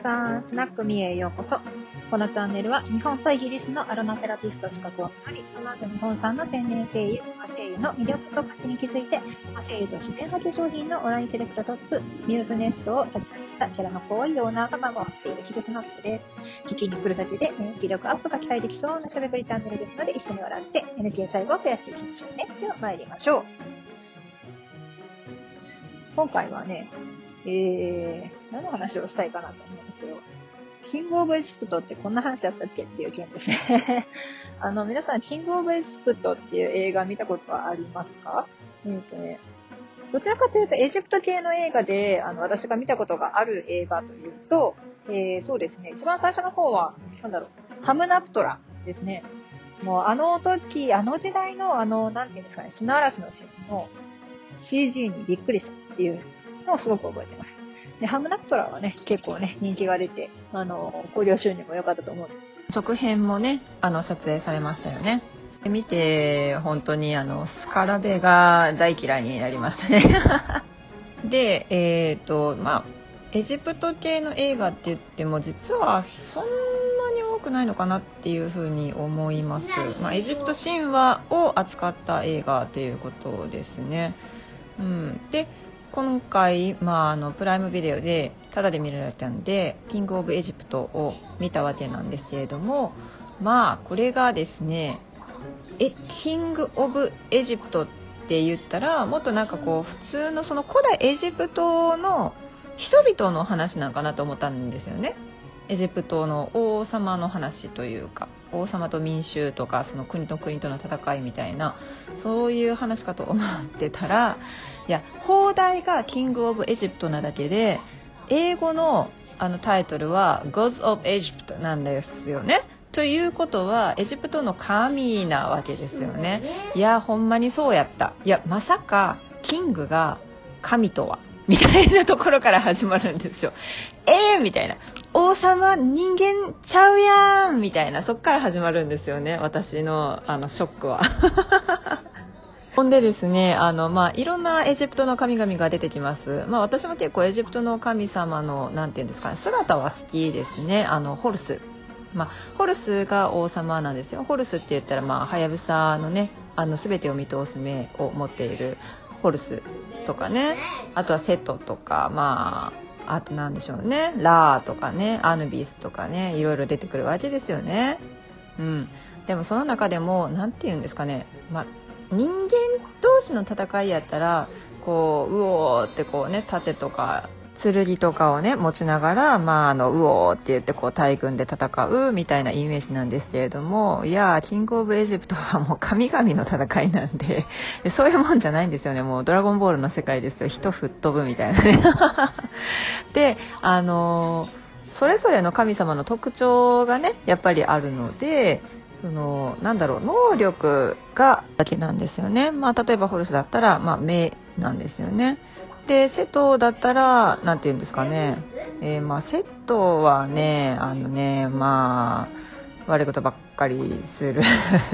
さん、スナックミへようこそ。このチャンネルは日本とイギリスのアロマセラピスト資格をあり、その後日本産の天然精油、和精油の魅力と価値に気づいて、和精油と自然派化粧品のオンラインセレクトショップ、ミューズネストを立ち上げたキャラの濃いオーナーがママをしているヒルスナックです。聞きに来るだけで免疫力アップが期待できそうなしゃべりチャンネルですので、一緒に笑って NK 細胞を増やしていきましょうね。では参りましょう。今回はね、えー、何の話をしたいかなと思うんですけど、キングオブエジプトってこんな話だったっけっていう件ですね。あの、皆さん、キングオブエジプトっていう映画見たことはありますか？えっ、とね、どちらかというとエジプト系の映画で、あの、私が見たことがある映画というと、えー、そうですね、一番最初の方は、なんだろう、ハムナプトラですね。もうあの時、あの時代のあの、なんていうんですかね、砂嵐のシーンの CG にびっくりしたっていうのをすごく覚えてます。で、ハムナプトラはね、結構ね、人気が出て、あの、興行収入も良かったと思う。続編もね、あの、撮影されましたよね。見て、本当にあの、スカラベが大嫌いになりましたね。で、えっ、ー、と、まあ、エジプト系の映画って言っても、実はそんなに多くないのかなっていうふうに思います。まあ、エジプト神話を扱った映画ということですね。うん。で、今回、まあ、あのプライムビデオでタダで見られたんで「キング・オブ・エジプト」を見たわけなんですけれどもまあこれがですねえキング・オブ・エジプトって言ったらもっとなんかこう普通のその古代エジプトの人々の話なんかなと思ったんですよね。エジプトの王様の話というか王様と民衆とかその国と国との戦いみたいなそういう話かと思ってたらいや放題がキング・オブ・エジプトなだけで英語のあのタイトルは Gods of Egypt なんですよね。ということはエジプトの神なわけですよね。いやほんまにそうやった。いやまさかキングが神とは？みたいなところから始まるんですよ。えーみたいな。王様人間ちゃうやんみたいな、そっから始まるんですよね。私の、あの、ショックは。ほんでですね、あの、まあ、いろんなエジプトの神々が出てきます。まあ、私も結構エジプトの神様の、なんていうんですかね、姿は好きですね。あの、ホルス。まあ、ホルスが王様なんですよ。ホルスって言ったら、まあ、はやぶさのね、あの、すべてを見通す目を持っているホルスとかねあとはセトとかまああと何でしょうね。ラーとかねアヌビスとかねいろいろ出てくるわけですよね。うん、でもその中でも何て言うんですかね、ま、人間同士の戦いやったらこううおーってこうね盾とか剣とかをね持ちながら、まあ、あのうおーって言ってこう大軍で戦うみたいなイメージなんですけれどもいやキングオブエジプトはもう神々の戦いなんで そういうもんじゃないんですよね。もうドラゴンボールの世界ですよ。人吹っ飛ぶみたいなね。であのそれぞれの神様の特徴がねやっぱりあるのでそのなんだろう能力がだけなんですよね、まあ、例えばホルスだったら、まあ、目なんですよね。で瀬戸だったら何て言うんですかね、えー、まあ瀬戸はねあのねまあ悪いことばっかりする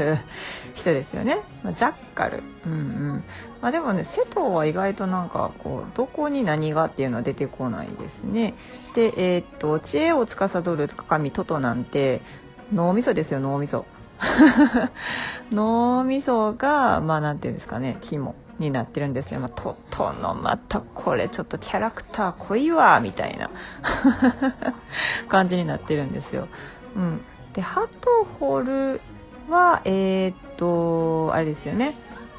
人ですよね、ま、ジャッカル、うんうん。まあ、でもね瀬戸は意外となんかこうどこに何がっていうのは出てこないですね。でえー、っと知恵を司る神トトなんて脳みそですよ脳みそ。脳みそがまあ何て言うんですかね肝。になってるんですよ。まあ、トトのまたこれちょっとキャラクター濃いわみたいな 感じになってるんですよ。うん、でハトホルはえー、っとあれですよね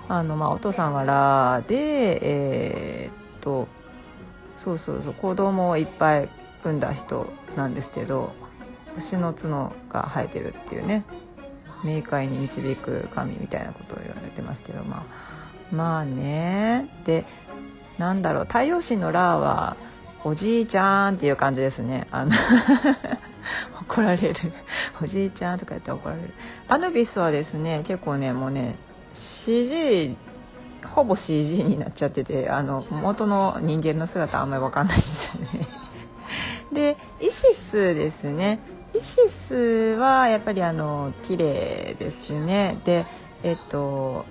あの、まあ、お父さんはラでえー、っとそうそうそう子供をいっぱい産んだ人なんですけど牛の角が生えてるっていうね冥界に導く神みたいなことを言われてますけどまあまあね。でなんだろう。太陽神のラーはおじいちゃんっていう感じですね。あの 怒られる。おじいちゃんとか言って怒られる。アヌビスはですね結構ねもうね CG ほぼ CG になっちゃっててあの元の人間の姿あんまり分かんないんですよね。でイシスですね。イシスはやっぱりあの綺麗ですね。でえっと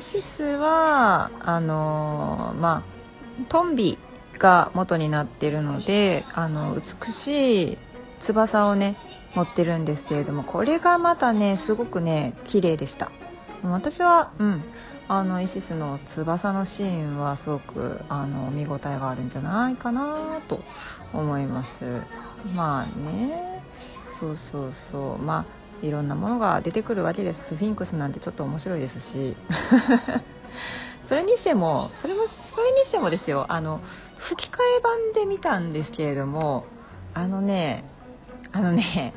シスはあのまあトンビが元になってるのであの美しい翼をね持ってるんですけれどもこれがまたねすごくね綺麗でした。私はうん。あのイシスの翼のシーンはすごくあの見応えがあるんじゃないかなと思います。まあね。そうそうそう。まあいろんなものが出てくるわけです。スフィンクスなんてちょっと面白いですし。それにしてもそれもそれにしてもですよ。あの吹き替え版で見たんですけれどもあのねあのね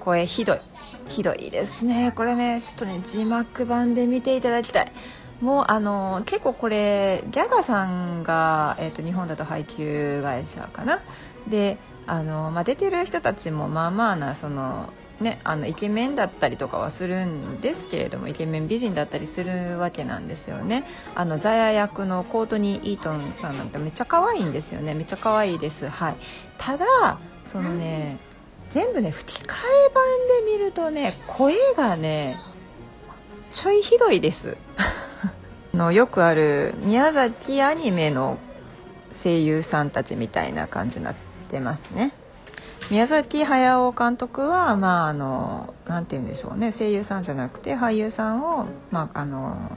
声ひどい。ひどいですね。これねちょっとね字幕版で見ていただきたい。もうあの結構これギャガさんが、えーと、日本だと配給会社かな。であの、まあ、出てる人たちもまあまあなそのね、あのイケメンだったりとかはするんですけれどもイケメン美人だったりするわけなんですよね。あのザヤ役のコートニー・イートンさんなんてめっちゃ可愛いんですよね。めっちゃ可愛いです。はい。ただそのね全部ね吹き替え版で見るとね声がねちょいひどいです。のよくある宮崎アニメの声優さんたちみたいな感じになってますね。宮崎駿監督は、まあ、あの、なんて言うんでしょうね、声優さんじゃなくて、俳優さんを、まあ、あの、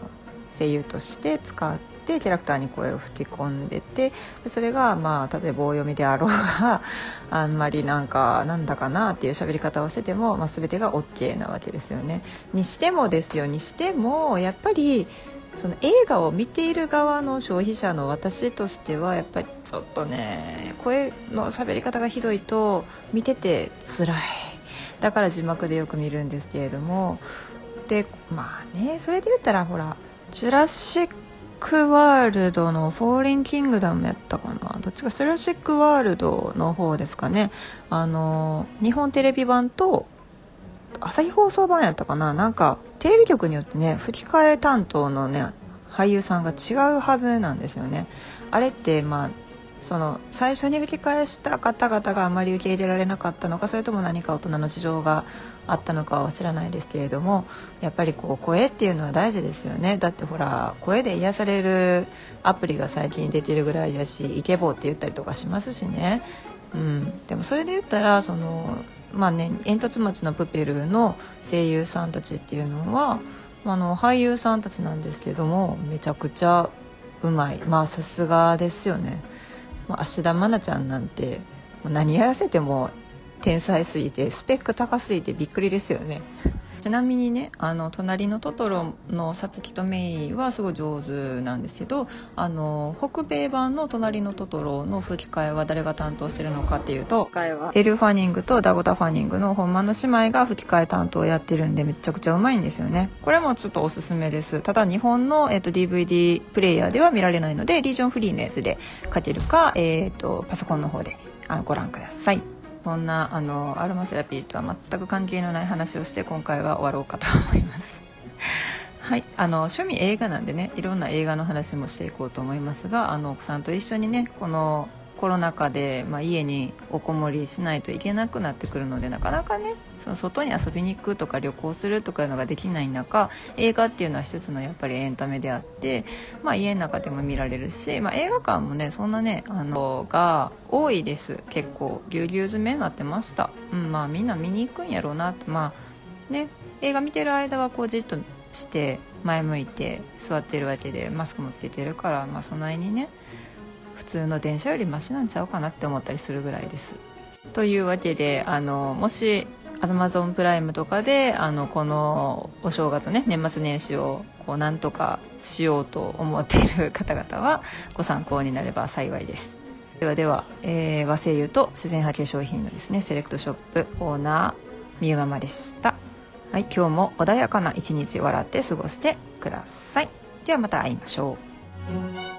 声優として使ってキャラクターに声を吹き込んでてそれが、まあ、例えば棒読みであろうが あんまりなんかなんだかなっていう喋り方をしてても、まあ、全てが OK なわけですよね。にしてもですよにしてもやっぱりその映画を見ている側の消費者の私としてはやっぱりちょっとね声の喋り方がひどいと見てて辛い。だから字幕でよく見るんですけれども。でまあねそれで言ったらほら「ジュラシック・ワールド」の「フォーリン・キングダム」やったかな。どっちかジュラシック・ワールドの方ですかね。あの日本テレビ版と朝日放送版やったかな？なんかテレビ局によってね吹き替え担当のね俳優さんが違うはずなんですよね。あれってまあその最初に吹き替えした方々があまり受け入れられなかったのかそれとも何か大人の事情があったのかは知らないですけれどもやっぱりこう声っていうのは大事ですよね。だってほら声で癒されるアプリが最近出てるぐらいだしイケボーって言ったりとかしますしね。うん、でもそれで言ったらそのまあね、煙突町のプペルの声優さんたちっていうのはあの俳優さんたちなんですけどもめちゃくちゃうまい。まあさすがですよね。芦田愛菜ちゃんなんて何やらせても天才すぎてスペック高すぎてびっくりですよね。ちなみにねあの隣のトトロのさつきとメイはすごい上手なんですけどあの北米版の隣のトトロの吹き替えは誰が担当してるのかっていうとエル・ファニングとダゴタ・ファニングの本間の姉妹が吹き替え担当をやってるんでめちゃくちゃうまいんですよね。これもちょっとおすすめです。ただ日本の、えーと、DVD プレイヤーでは見られないのでリージョンフリーのやつで書けるか、えーとパソコンの方であご覧くださいそんなあのアロマセラピーとは全く関係のない話をして今回は終わろうかと思います。はいあの趣味映画なんでねいろんな映画の話もしていこうと思いますがあの奥さんと一緒にねこのコロナ禍で、まあ、家におこもりしないといけなくなってくるのでなかなかねその外に遊びに行くとか旅行するとかいうのができない中映画っていうのは一つのやっぱりエンタメであって、まあ、家の中でも見られるし、まあ、映画館もねそんなねあのが多いです。結構ぎゅうぎゅう詰めになってました、うんまあ、みんな見に行くんやろうなって。まあね映画見てる間はこうじっとして前向いて座ってるわけでマスクもつけてるから、まあ、そんなにね通の電車よりマシなんちゃうかなって思ったりするぐらいです。というわけであのもしアマゾンプライムとかであのこのお正月ね年末年始をこうなんとかしようと思っている方々はご参考になれば幸いです。ではでは、えー、和製油と自然派化粧品のですねセレクトショップオーナーみゆママでした。はい今日も穏やかな一日笑って過ごしてください。ではまた会いましょう。